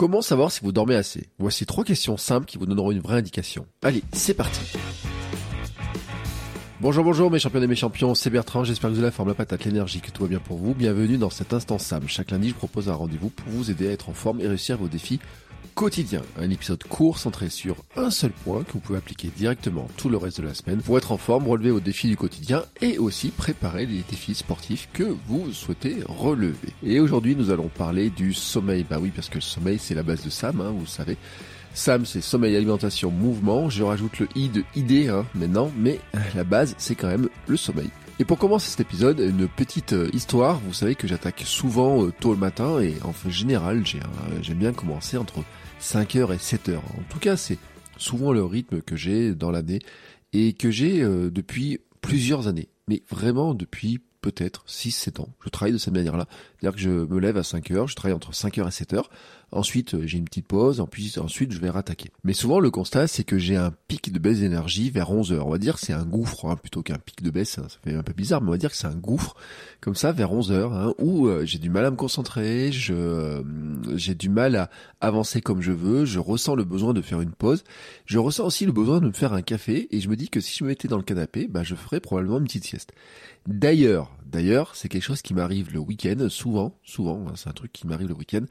Comment savoir si vous dormez assez? Voici trois questions simples qui vous donneront une vraie indication. Allez, c'est parti Bonjour, bonjour mes champions et mes champions, c'est Bertrand, j'espère que vous avez la forme, la patate, l'énergie, que tout va bien pour vous. Bienvenue dans cet instant Sam. Chaque lundi, je propose un rendez-vous pour vous aider à être en forme et réussir vos défis quotidiens. Un épisode court centré sur un seul point que vous pouvez appliquer directement tout le reste de la semaine pour être en forme, relever vos défis du quotidien et aussi préparer les défis sportifs que vous souhaitez relever. Et aujourd'hui, nous allons parler du sommeil. Bah oui, parce que le sommeil, c'est la base de Sam, hein, vous le savez. Sam, c'est sommeil, alimentation, mouvement. Je rajoute le i de idée hein, maintenant, mais la base, c'est quand même le sommeil. Et pour commencer cet épisode, une petite euh, histoire. Vous savez que j'attaque souvent euh, tôt le matin et en général, j'aime bien commencer entre 5h et 7h. En tout cas, c'est souvent le rythme que j'ai dans l'année et que j'ai euh, depuis plusieurs années. Mais vraiment depuis peut-être 6-7 ans. Je travaille de cette manière-là. C'est-à-dire que je me lève à 5h, je travaille entre 5h et 7h. Ensuite, euh, j'ai une petite pause, ensuite je vais rattaquer. Mais souvent, le constat, c'est que j'ai un pic de baisse d'énergie vers 11 heures. On va dire que c'est un gouffre, hein, plutôt qu'un pic de baisse, hein, ça fait un peu bizarre, mais on va dire que c'est un gouffre, comme ça, vers 11 heures, hein, où euh, j'ai du mal à me concentrer, je, euh, j'ai du mal à avancer comme je veux, je ressens le besoin de faire une pause, je ressens aussi le besoin de me faire un café, et je me dis que si je me mettais dans le canapé, bah, je ferais probablement une petite sieste. D'ailleurs, d'ailleurs, c'est quelque chose qui m'arrive le week-end, souvent, souvent, hein, c'est un truc qui m'arrive le week-end,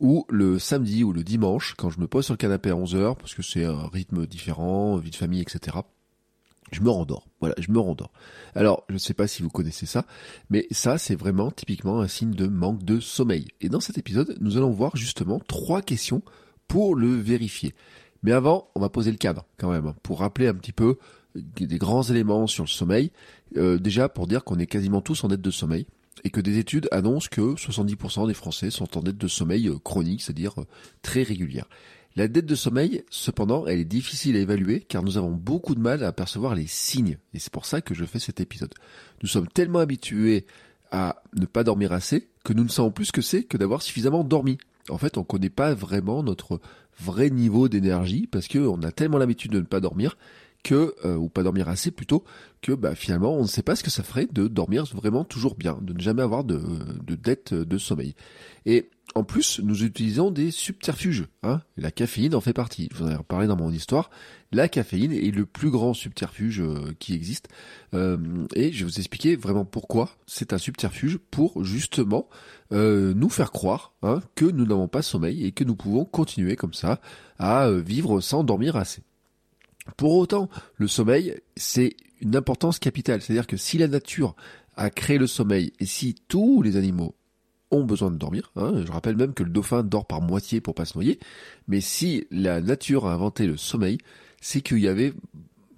ou le samedi ou le dimanche, quand je me pose sur le canapé à 11h, parce que c'est un rythme différent, vie de famille, etc., je me rendors. Voilà, je me rendors. Alors, je ne sais pas si vous connaissez ça, mais ça, c'est vraiment typiquement un signe de manque de sommeil. Et dans cet épisode, nous allons voir justement trois questions pour le vérifier. Mais avant, on va poser le cadre quand même, pour rappeler un petit peu des grands éléments sur le sommeil. Euh, déjà, pour dire qu'on est quasiment tous en dette de sommeil et que des études annoncent que 70% des Français sont en dette de sommeil euh, chronique, c'est-à-dire euh, très régulière. La dette de sommeil, cependant, elle est difficile à évaluer car nous avons beaucoup de mal à apercevoir les signes. Et c'est pour ça que je fais cet épisode. Nous sommes tellement habitués à ne pas dormir assez que nous ne savons plus ce que c'est que d'avoir suffisamment dormi. En fait, on ne connaît pas vraiment notre vrai niveau d'énergie parce qu'on a tellement l'habitude de ne pas dormir que euh, ou pas dormir assez plutôt que bah, finalement on ne sait pas ce que ça ferait de dormir vraiment toujours bien, de ne jamais avoir de, de dette de sommeil. Et en plus, nous utilisons des subterfuges. Hein la caféine en fait partie. Je vous en ai parlé dans mon histoire. La caféine est le plus grand subterfuge euh, qui existe. Euh, et je vais vous expliquer vraiment pourquoi c'est un subterfuge pour justement euh, nous faire croire hein, que nous n'avons pas sommeil et que nous pouvons continuer comme ça à euh, vivre sans dormir assez. Pour autant, le sommeil, c'est une importance capitale. C'est-à-dire que si la nature a créé le sommeil et si tous les animaux ont besoin de dormir, hein, je rappelle même que le dauphin dort par moitié pour pas se noyer, mais si la nature a inventé le sommeil, c'est qu'il y avait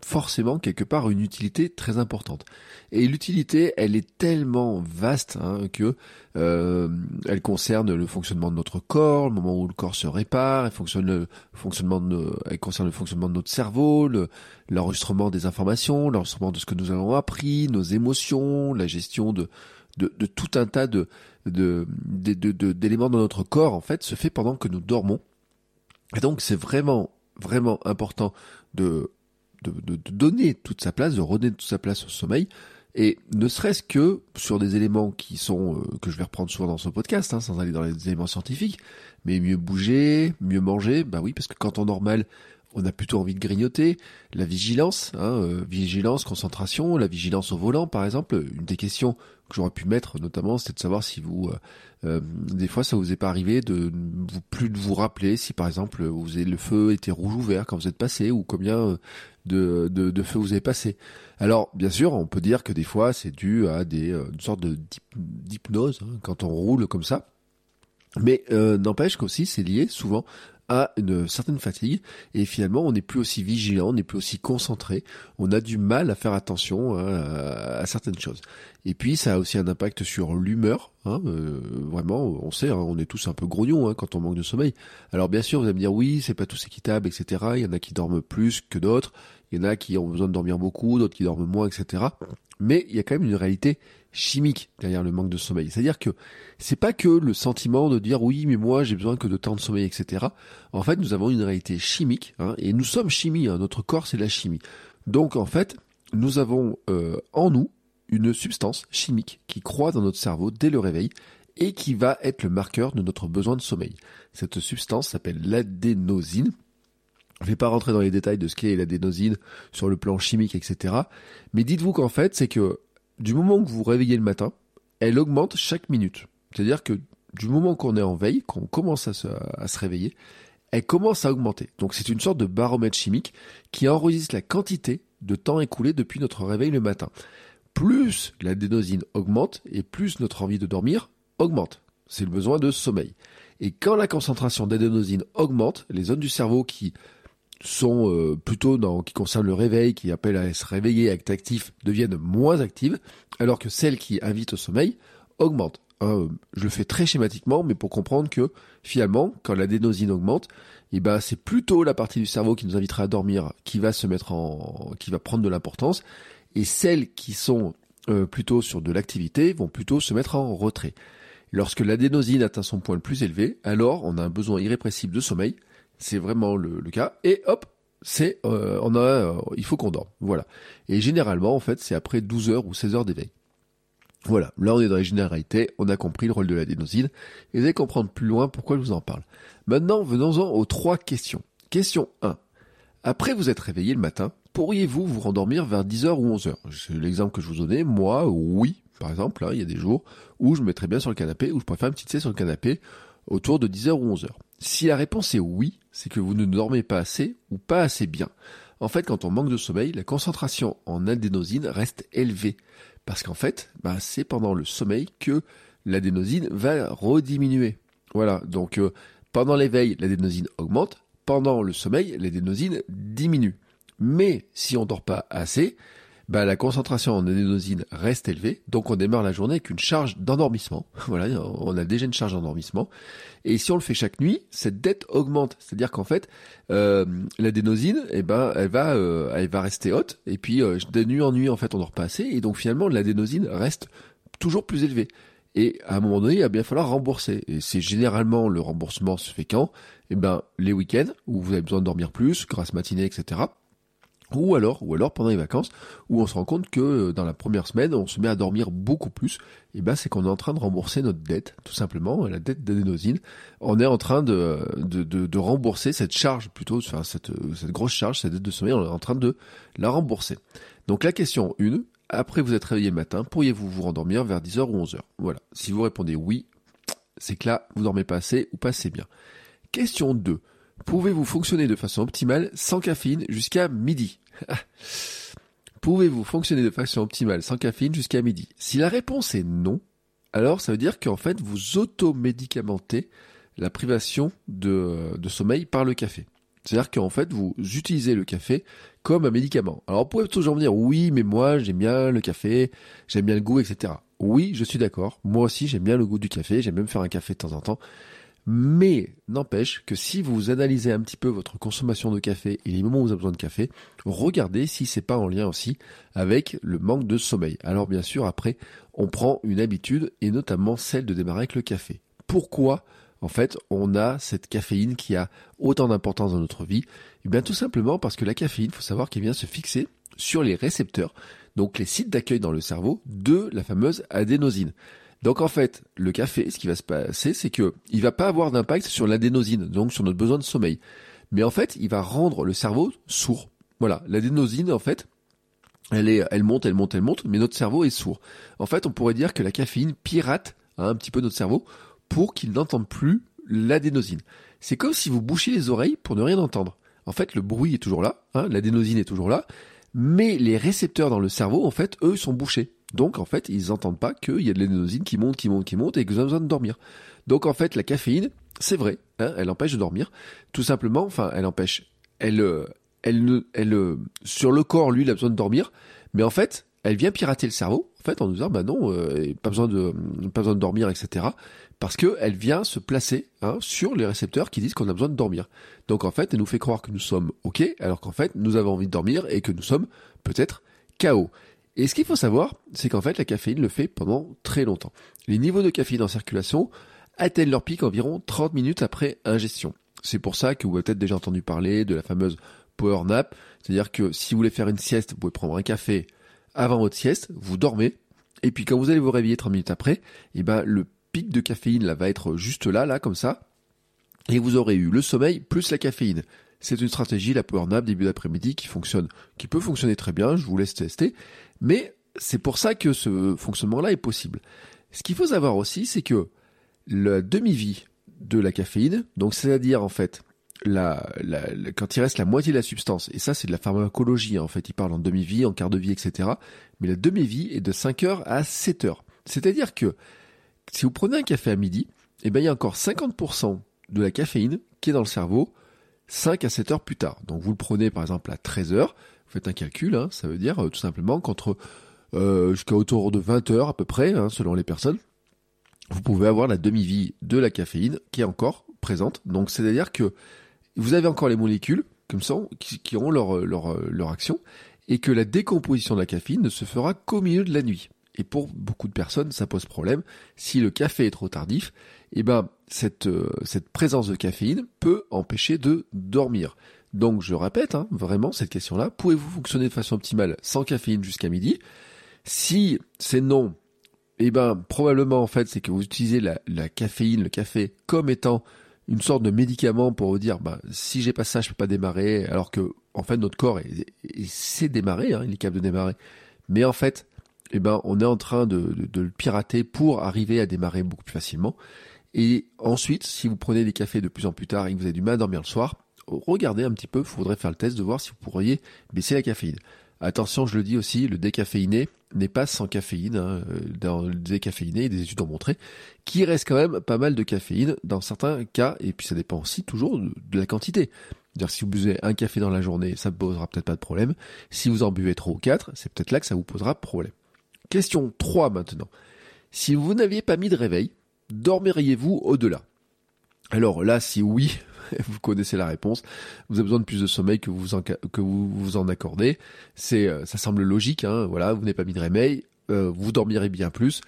forcément quelque part une utilité très importante. Et l'utilité, elle est tellement vaste hein, que euh, elle concerne le fonctionnement de notre corps, le moment où le corps se répare, elle fonctionne le fonctionnement de, elle concerne le fonctionnement de notre cerveau, le- l'enregistrement des informations, l'enregistrement de ce que nous avons appris, nos émotions, la gestion de de, de tout un tas de de- de- de- de- d'éléments dans notre corps en fait se fait pendant que nous dormons. Et donc c'est vraiment vraiment important de de, de, de donner toute sa place, de redonner toute sa place au sommeil, et ne serait-ce que sur des éléments qui sont euh, que je vais reprendre souvent dans ce podcast, hein, sans aller dans les éléments scientifiques, mais mieux bouger, mieux manger, bah oui, parce que quand on dort mal, on a plutôt envie de grignoter. La vigilance, hein, euh, vigilance, concentration, la vigilance au volant, par exemple, une des questions que j'aurais pu mettre, notamment, c'est de savoir si vous, euh, euh, des fois, ça vous est pas arrivé de vous plus de vous rappeler si, par exemple, vous avez, le feu était rouge ou vert quand vous êtes passé, ou combien euh, de, de, de feux vous avez passé. Alors, bien sûr, on peut dire que des fois, c'est dû à des euh, une sorte de d'hyp- d'hypnose hein, quand on roule comme ça. Mais euh, n'empêche qu'aussi, c'est lié souvent à une certaine fatigue et finalement on n'est plus aussi vigilant, on n'est plus aussi concentré, on a du mal à faire attention hein, à, certaines choses. Et puis ça a aussi un impact sur l'humeur, hein, euh, vraiment, on sait, hein, on est tous un peu grognons hein, quand on manque de sommeil. Alors bien sûr vous allez me dire oui, c'est pas tous équitable, etc. Il y en a qui dorment plus que d'autres, il y en a qui ont besoin de dormir beaucoup, d'autres qui dorment moins, etc. Mais il y a quand même une réalité chimique derrière le manque de sommeil. C'est-à-dire que c'est pas que le sentiment de dire oui mais moi j'ai besoin que de temps de sommeil etc. En fait nous avons une réalité chimique hein, et nous sommes chimie. Hein, notre corps c'est la chimie. Donc en fait nous avons euh, en nous une substance chimique qui croît dans notre cerveau dès le réveil et qui va être le marqueur de notre besoin de sommeil. Cette substance s'appelle l'adénosine. Je ne vais pas rentrer dans les détails de ce qu'est l'adénosine sur le plan chimique, etc. Mais dites-vous qu'en fait, c'est que du moment que vous vous réveillez le matin, elle augmente chaque minute. C'est-à-dire que du moment qu'on est en veille, qu'on commence à se, réveiller, elle commence à augmenter. Donc c'est une sorte de baromètre chimique qui enregistre la quantité de temps écoulé depuis notre réveil le matin. Plus l'adénosine augmente et plus notre envie de dormir augmente. C'est le besoin de sommeil. Et quand la concentration d'adénosine augmente, les zones du cerveau qui sont euh, plutôt dans qui concerne le réveil, qui appellent à se réveiller, à être actif, deviennent moins actives, alors que celles qui invitent au sommeil augmentent. Hein, je le fais très schématiquement, mais pour comprendre que finalement, quand l'adénosine augmente, eh ben c'est plutôt la partie du cerveau qui nous invitera à dormir qui va se mettre en, qui va prendre de l'importance, et celles qui sont euh, plutôt sur de l'activité vont plutôt se mettre en retrait. Lorsque l'adénosine atteint son point le plus élevé, alors on a un besoin irrépressible de sommeil, c'est vraiment le, cas. Et hop, c'est euh, on euh, il faut qu'on dorme. Voilà. Et généralement en fait, c'est après 12 heures ou 16 heures d'éveil. Voilà, là on est dans les généralités, on a compris le rôle de l'adénosine, et vous allez comprendre plus loin pourquoi je vous en parle. Maintenant, venons-en aux trois questions. Question 1. Après vous être réveillé le matin, pourriez-vous vous rendormir vers 10h ou 11h C'est l'exemple que je vous donnais, moi, oui, par exemple, hein, il y a des jours où je me mettrais bien sur le canapé, où je une petite sieste sur le canapé autour de 10h ou 11h. Si la réponse est oui, c'est que vous ne dormez pas assez ou pas assez bien. En fait, quand on manque de sommeil, la concentration en adénosine reste élevée. Parce qu'en fait, bah, c'est pendant le sommeil que l'adénosine va rediminuer. Voilà, donc euh, pendant l'éveil, l'adénosine augmente, pendant le sommeil, l'adénosine diminue. Mais si on dort pas assez, bah, la concentration en adénosine reste élevée, donc on démarre la journée avec une charge d'endormissement. Voilà, on a déjà une charge d'endormissement. Et si on le fait chaque nuit, cette dette augmente. C'est-à-dire qu'en fait, euh, l'adénosine, eh ben, elle va, euh, elle va rester haute. Et puis euh, de nuit en nuit, en fait, on dort pas assez. Et donc finalement, l'adénosine reste toujours plus élevée. Et à un moment donné, il va bien falloir rembourser. Et c'est généralement le remboursement se fait quand? Eh ben, les week-ends où vous avez besoin de dormir plus, grâce matinée, etc. Ou alors, ou alors pendant les vacances, où on se rend compte que euh, dans la première semaine, on se met à dormir beaucoup plus. Et ben, c'est qu'on est en train de rembourser notre dette, tout simplement, la dette d'adénosine. On est en train de, de, de, rembourser cette charge, plutôt, enfin, cette, cette grosse charge, cette dette de sommeil, on est en train de la rembourser. Donc la question 1, après vous êtes réveillé le matin, pourriez-vous vous rendormir vers 10h ou 11h Voilà. Si vous répondez oui, c'est que là, vous dormez pas assez ou pas assez bien. Question 2. Pouvez-vous fonctionner de façon optimale sans caféine jusqu'à midi Pouvez-vous fonctionner de façon optimale sans caféine jusqu'à midi? Si la réponse est non, alors ça veut dire qu'en fait vous automédicamentez la privation de, de sommeil par le café. C'est-à-dire qu'en fait vous utilisez le café comme un médicament. Alors vous pouvez toujours me dire oui mais moi j'aime bien le café, j'aime bien le goût, etc. Oui je suis d'accord, moi aussi j'aime bien le goût du café, j'aime même faire un café de temps en temps. Mais n'empêche que si vous analysez un petit peu votre consommation de café et les moments où vous avez besoin de café, regardez si c'est pas en lien aussi avec le manque de sommeil. Alors bien sûr, après, on prend une habitude et notamment celle de démarrer avec le café. Pourquoi en fait, on a cette caféine qui a autant d'importance dans notre vie? Eh bien tout simplement parce que la caféine, faut savoir qu'elle vient se fixer sur les récepteurs, donc les sites d'accueil dans le cerveau de la fameuse adénosine. Donc en fait, le café, ce qui va se passer, c'est que il va pas avoir d'impact sur l'adénosine, donc sur notre besoin de sommeil. Mais en fait, il va rendre le cerveau sourd. Voilà, l'adénosine, en fait, elle est, elle monte, elle monte, elle monte, mais notre cerveau est sourd. En fait, on pourrait dire que la caféine pirate hein, un petit peu notre cerveau pour qu'il n'entende plus l'adénosine. C'est comme si vous bouchiez les oreilles pour ne rien entendre. En fait, le bruit est toujours là, hein, l'adénosine est toujours là, mais les récepteurs dans le cerveau, en fait, eux, sont bouchés. Donc en fait, ils n'entendent pas qu'il y a de l'adénosine qui monte, qui monte, qui monte et que vous avez besoin de dormir. Donc en fait, la caféine, c'est vrai, hein, elle empêche de dormir. Tout simplement, enfin, elle empêche. Elle, euh, elle ne, elle, euh, sur le corps, lui, il a besoin de dormir, mais en fait, elle vient pirater le cerveau, en fait, en nous disant, bah non, euh, pas besoin de, pas besoin de dormir, etc. Parce que elle vient se placer hein, sur les récepteurs qui disent qu'on a besoin de dormir. Donc en fait, elle nous fait croire que nous sommes ok, alors qu'en fait, nous avons envie de dormir et que nous sommes peut-être KO. Et ce qu'il faut savoir, c'est qu'en fait, la caféine le fait pendant très longtemps. Les niveaux de caféine en circulation atteignent leur pic environ 30 minutes après ingestion. C'est pour ça que vous avez peut-être déjà entendu parler de la fameuse power nap, c'est-à-dire que si vous voulez faire une sieste, vous pouvez prendre un café avant votre sieste, vous dormez, et puis quand vous allez vous réveiller 30 minutes après, eh ben le pic de caféine là va être juste là, là comme ça, et vous aurez eu le sommeil plus la caféine. C'est une stratégie, la power nap début d'après-midi qui fonctionne, qui peut fonctionner très bien, je vous laisse tester, mais c'est pour ça que ce fonctionnement-là est possible. Ce qu'il faut savoir aussi, c'est que la demi-vie de la caféine, donc c'est-à-dire en fait la, quand il reste la moitié de la substance, et ça c'est de la pharmacologie, hein, en fait il parle en demi-vie, en quart de vie, etc. Mais la demi-vie est de 5 heures à 7 heures. C'est-à-dire que si vous prenez un café à midi, eh ben, il y a encore 50% de la caféine qui est dans le cerveau 5 à 7 heures plus tard. Donc vous le prenez par exemple à 13 heures, vous faites un calcul, hein, ça veut dire euh, tout simplement qu'entre euh, jusqu'à autour de 20 heures à peu près, hein, selon les personnes, vous pouvez avoir la demi-vie de la caféine qui est encore présente. Donc c'est-à-dire que vous avez encore les molécules comme ça qui, ont leur, leur, leur action et que la décomposition de la caféine ne se fera qu'au milieu de la nuit. Et pour beaucoup de personnes, ça pose problème. Si le café est trop tardif, eh ben cette, euh, cette présence de caféine peut empêcher de dormir. Donc je répète, hein, vraiment cette question-là, pouvez-vous fonctionner de façon optimale sans caféine jusqu'à midi? Si c'est non, eh ben probablement en fait c'est que vous utilisez la, la, caféine, le café comme étant une sorte de médicament pour vous dire bah si j'ai pas ça je peux pas démarrer alors que en fait notre corps sait démarrer, hein, il est capable de démarrer. Mais en fait, eh ben on est en train de, de, de, le pirater pour arriver à démarrer beaucoup plus facilement. Et ensuite, si vous prenez des cafés de plus en plus tard et que vous avez du mal à dormir le soir, regardez un petit peu, il faudrait faire le test de voir si vous pourriez baisser la caféine. Attention, je le dis aussi, le décaféiné n'est pas sans caféine. Hein. Dans le décaféiné, des études ont montré qu'il reste quand même pas mal de caféine dans certains cas, et puis ça dépend aussi toujours de, la quantité. C'est-à-dire si vous buvez un café dans la journée, ça ne posera peut-être pas de problème. Si vous en buvez trois ou quatre, c'est peut-être là que ça vous posera problème. Question 3 maintenant. Si vous n'aviez pas mis de réveil, dormiriez-vous au-delà? Alors là, si oui, vous connaissez la réponse. Vous avez besoin de plus de sommeil que vous en, que vous, vous en accordez. C'est, euh, ça semble logique. Hein, voilà, vous n'avez pas mis de réveil, euh, vous dormirez bien plus.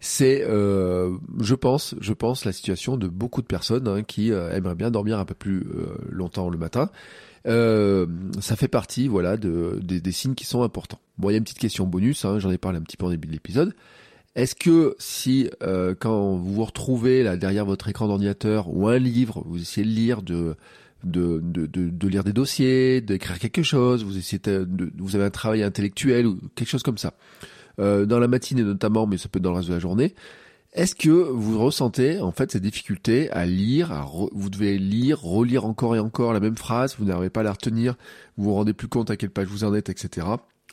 C'est, euh, je pense, je pense la situation de beaucoup de personnes hein, qui aimeraient bien dormir un peu plus longtemps le matin. ça fait partie, voilà, de, des signes qui sont importants. Bon, il y a une petite question bonus. Hein, j'en ai parlé un petit peu au début de l'épisode. Est-ce que si euh, quand vous vous retrouvez là derrière votre écran d'ordinateur ou un livre, vous essayez de lire de de, de, lire des dossiers, d'écrire quelque chose, vous essayez de, vous avez un travail intellectuel ou quelque chose comme ça, euh, dans la matinée notamment, mais ça peut être dans le reste de la journée. Est-ce que vous ressentez en fait ces difficultés à lire, à vous devez lire, relire encore et encore la même phrase, vous n'arrivez pas à la retenir, vous vous rendez plus compte à quelle page vous en êtes, etc.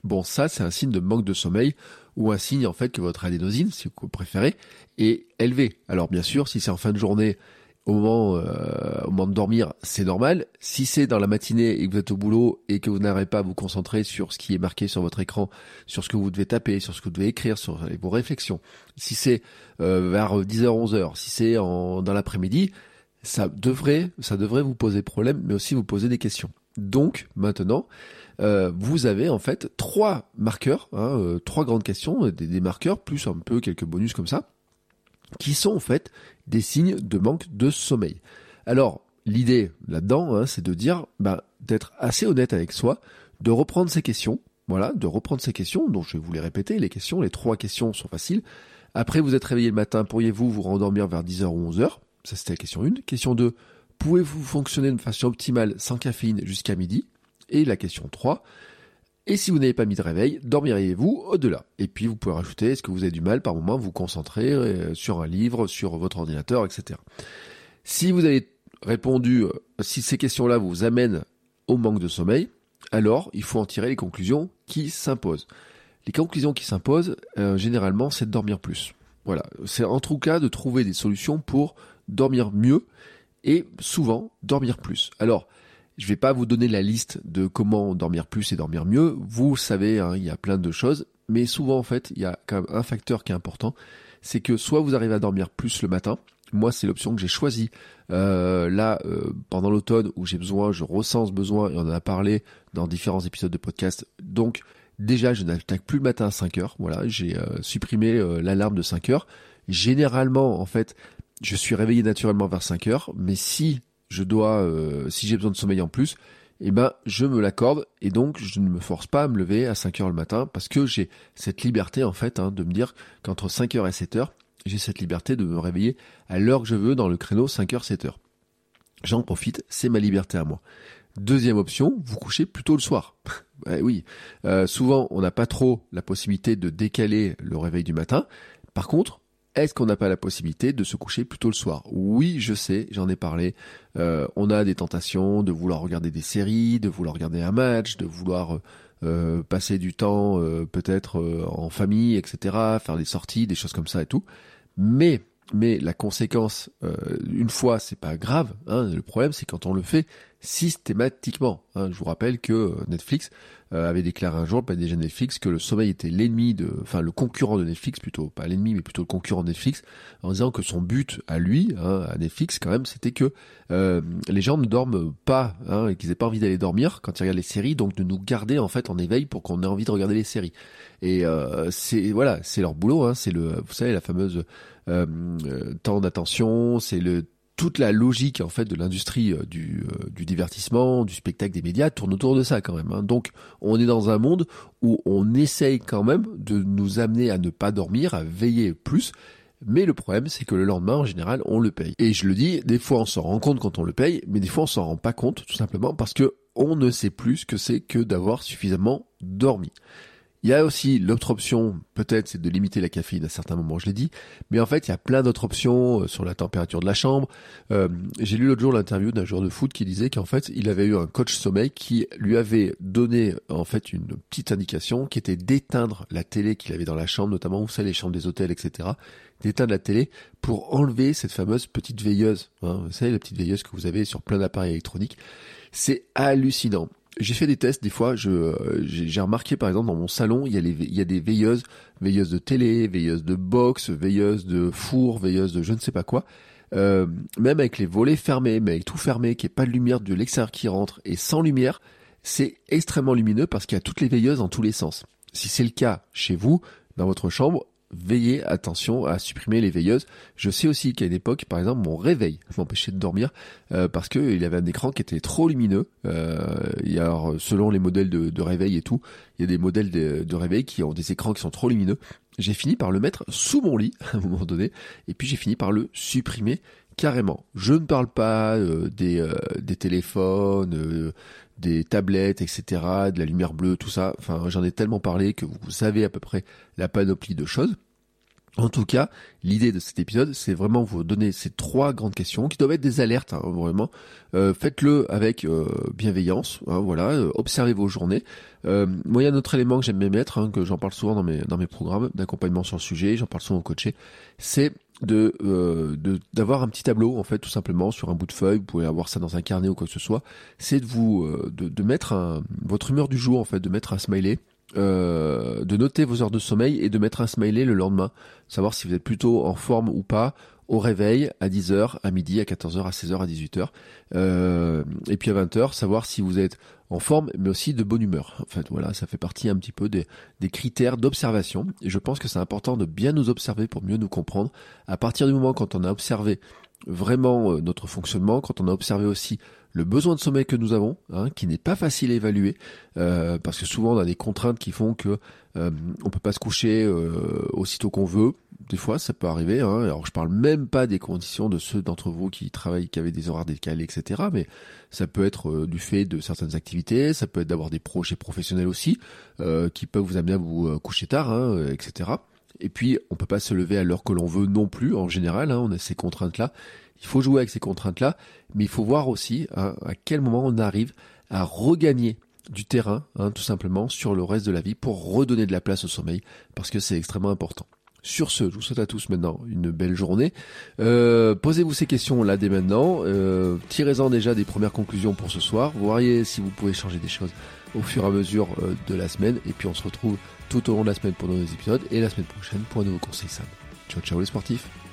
Bon, ça c'est un signe de manque de sommeil ou un signe en fait que votre adénosine, si vous préférez, est élevé. Alors bien sûr, si c'est en fin de journée, au moment, euh, au moment de dormir, c'est normal. Si c'est dans la matinée et que vous êtes au boulot et que vous n'arrivez pas à vous concentrer sur ce qui est marqué sur votre écran, sur ce que vous devez taper, sur ce que vous devez écrire, sur vos réflexions, si c'est euh, vers 10h, 11h, si c'est dans l'après-midi, ça devrait, ça devrait vous poser problème, mais aussi vous poser des questions. Donc maintenant, euh, vous avez en fait trois marqueurs, hein, euh, trois grandes questions, des, marqueurs plus un peu quelques bonus comme ça, qui sont en fait des signes de manque de sommeil. Alors l'idée là-dedans, hein, c'est de dire, bah, d'être assez honnête avec soi, de reprendre ces questions, voilà, de reprendre ces questions. Donc je vais vous les répéter, les questions, les trois questions sont faciles. Après, vous êtes réveillé le matin, pourriez-vous vous rendormir vers 10h ou 11h Ça, c'était la question 1. Question 2, pouvez-vous fonctionner de façon optimale sans caféine jusqu'à midi? Et la question 3, et si vous n'avez pas mis de réveil, dormiriez-vous au-delà? Et puis vous pouvez rajouter, est-ce que vous avez du mal par moment à vous concentrer euh, sur un livre, sur votre ordinateur, etc. Si vous avez répondu, euh, si ces questions-là vous amènent au manque de sommeil, alors il faut en tirer les conclusions qui s'imposent. Les conclusions qui s'imposent, euh, généralement, c'est de dormir plus. Voilà, c'est en tout cas de trouver des solutions pour dormir mieux et souvent dormir plus. Alors, je vais pas vous donner la liste de comment dormir plus et dormir mieux. Vous savez, hein, il y a plein de choses, mais souvent en fait, il y a quand même un facteur qui est important, c'est que soit vous arrivez à dormir plus le matin. Moi, c'est l'option que j'ai choisie. Euh, là, euh, pendant l'automne, où j'ai besoin, je ressens ce besoin, et on en a parlé dans différents épisodes de podcast. Donc, déjà, je n'attaque plus le matin à 5 heures. Voilà, j'ai euh, supprimé l'alarme de 5 heures. Généralement, en fait, je suis réveillé naturellement vers 5 heures, mais si je dois, euh, si j'ai besoin de sommeil en plus, eh ben, je me l'accorde et donc je ne me force pas à me lever à 5 heures le matin parce que j'ai cette liberté, en fait, hein, de me dire qu'entre 5 heures et 7 heures, j'ai cette liberté de me réveiller à l'heure que je veux dans le créneau 5 heures, 7 heures. J'en profite, c'est ma liberté à moi. Deuxième option, vous couchez plutôt le soir. oui, euh, souvent on n'a pas trop la possibilité de décaler le réveil du matin. Par contre, est-ce qu'on n'a pas la possibilité de se coucher plutôt le soir? Oui, je sais, j'en ai parlé. Euh, on a des tentations de vouloir regarder des séries, de vouloir regarder un match, de vouloir euh, passer du temps euh, peut-être en famille, etc., faire des sorties, des choses comme ça et tout. Mais mais la conséquence, une fois, c'est pas grave. Hein, le problème, c'est quand on le fait systématiquement. Hein. Je vous rappelle que Netflix euh, avait déclaré un jour, pas déjà Netflix, que le sommeil était l'ennemi de, enfin le concurrent de Netflix plutôt, pas l'ennemi mais plutôt le concurrent de Netflix, en disant que son but à lui, hein, à Netflix quand même, c'était que euh, les gens ne dorment pas hein, et qu'ils aient pas envie d'aller dormir quand ils regardent les séries, donc de nous garder en fait en éveil pour qu'on ait envie de regarder les séries. Et euh, c'est voilà, c'est leur boulot, hein, c'est le, vous savez la fameuse euh, temps d'attention, c'est le toute la logique en fait de l'industrie euh, du, euh, du, divertissement, du spectacle, des médias tourne autour de ça quand même. Hein. Donc on est dans un monde où on essaye quand même de nous amener à ne pas dormir, à veiller plus. Mais le problème, c'est que le lendemain, en général, on le paye. Et je le dis, des fois on s'en rend compte quand on le paye, mais des fois on s'en rend pas compte, tout simplement parce que on ne sait plus ce que c'est que d'avoir suffisamment dormi. Il y a aussi l'autre option, peut-être, c'est de limiter la caféine à certains moments, je l'ai dit. Mais en fait, il y a plein d'autres options euh, sur la température de la chambre. Euh, j'ai lu l'autre jour l'interview d'un joueur de foot qui disait qu'en fait, il avait eu un coach sommeil qui lui avait donné en fait une petite indication qui était d'éteindre la télé qu'il avait dans la chambre, notamment vous savez les chambres des hôtels, etc. D'éteindre la télé pour enlever cette fameuse petite veilleuse. Hein, vous savez la petite veilleuse que vous avez sur plein d'appareils électroniques. C'est hallucinant j'ai fait des tests des fois. Je j'ai remarqué par exemple dans mon salon, il y a les il y a des veilleuses, veilleuses de télé, veilleuses de box, veilleuses de four, veilleuses de je ne sais pas quoi. Euh, même avec les volets fermés, mais avec tout fermé, qu'il n'y ait pas de lumière de l'extérieur qui rentre et sans lumière, c'est extrêmement lumineux parce qu'il y a toutes les veilleuses dans tous les sens. Si c'est le cas chez vous, dans votre chambre, veillez attention à supprimer les veilleuses. Je sais aussi qu'à une époque, par exemple, mon réveil m'empêchait de dormir euh, parce que il y avait un écran qui était trop lumineux. Euh, alors, selon les modèles de, réveil et tout, il y a des modèles de, réveil qui ont des écrans qui sont trop lumineux. J'ai fini par le mettre sous mon lit à un moment donné, et puis j'ai fini par le supprimer carrément. Je ne parle pas euh, euh, des téléphones, des tablettes, etc., de la lumière bleue, tout ça. Enfin, j'en ai tellement parlé que vous savez à peu près la panoplie de choses. En tout cas, l'idée de cet épisode, c'est vraiment vous donner ces trois grandes questions qui doivent être des alertes, hein, vraiment. Euh, faites-le avec euh, bienveillance, hein, voilà. Euh, observez vos journées. moi, il y a un autre élément que j'aime bien mettre, hein, que j'en parle souvent dans mes dans mes programmes d'accompagnement sur le sujet, j'en parle souvent au coaché, c'est de d'avoir un petit tableau en fait tout simplement sur un bout de feuille. Vous pouvez avoir ça dans un carnet ou quoi que ce soit. C'est de vous de, de mettre un, votre humeur du jour en fait de mettre un smiley euh, de noter vos heures de sommeil et de mettre un smiley le lendemain, savoir si vous êtes plutôt en forme ou pas au réveil à 10h, à midi, à 14h, à 16h, à 18h, euh, et puis à 20h, savoir si vous êtes en forme, mais aussi de bonne humeur. En fait, voilà, ça fait partie un petit peu des, des critères d'observation, et je pense que c'est important de bien nous observer pour mieux nous comprendre. À partir du moment quand on a observé vraiment euh, notre fonctionnement, quand on a observé aussi le besoin de sommeil que nous avons, hein, qui n'est pas facile à évaluer, euh, parce que souvent on a des contraintes qui font que euh, on peut pas se coucher euh, aussitôt qu'on veut. Des fois, ça peut arriver. Hein. Alors, je parle même pas des conditions de ceux d'entre vous qui travaillent, qui avaient des horaires décalés, etc. Mais ça peut être euh, du fait de certaines activités, ça peut être d'avoir des projets professionnels aussi, qui peuvent vous amener à vous coucher tard, hein, etc. Et puis, on peut pas se lever à l'heure que l'on veut non plus. En général, hein, on a ces contraintes-là. Il faut jouer avec ces contraintes-là, mais il faut voir aussi hein, à quel moment on arrive à regagner du terrain, tout simplement, sur le reste de la vie pour redonner de la place au sommeil, parce que c'est extrêmement important. Sur ce, je vous souhaite à tous maintenant une belle journée. Euh, Posez-vous ces questions là dès maintenant. Euh, Tirez-en déjà des premières conclusions pour ce soir. Vous voyez si vous pouvez changer des choses au fur et à mesure euh, de la semaine. Et puis on se retrouve tout au long de la semaine pour de nouveaux épisodes et la semaine prochaine pour un nouveau conseil Sam. Ciao ciao les sportifs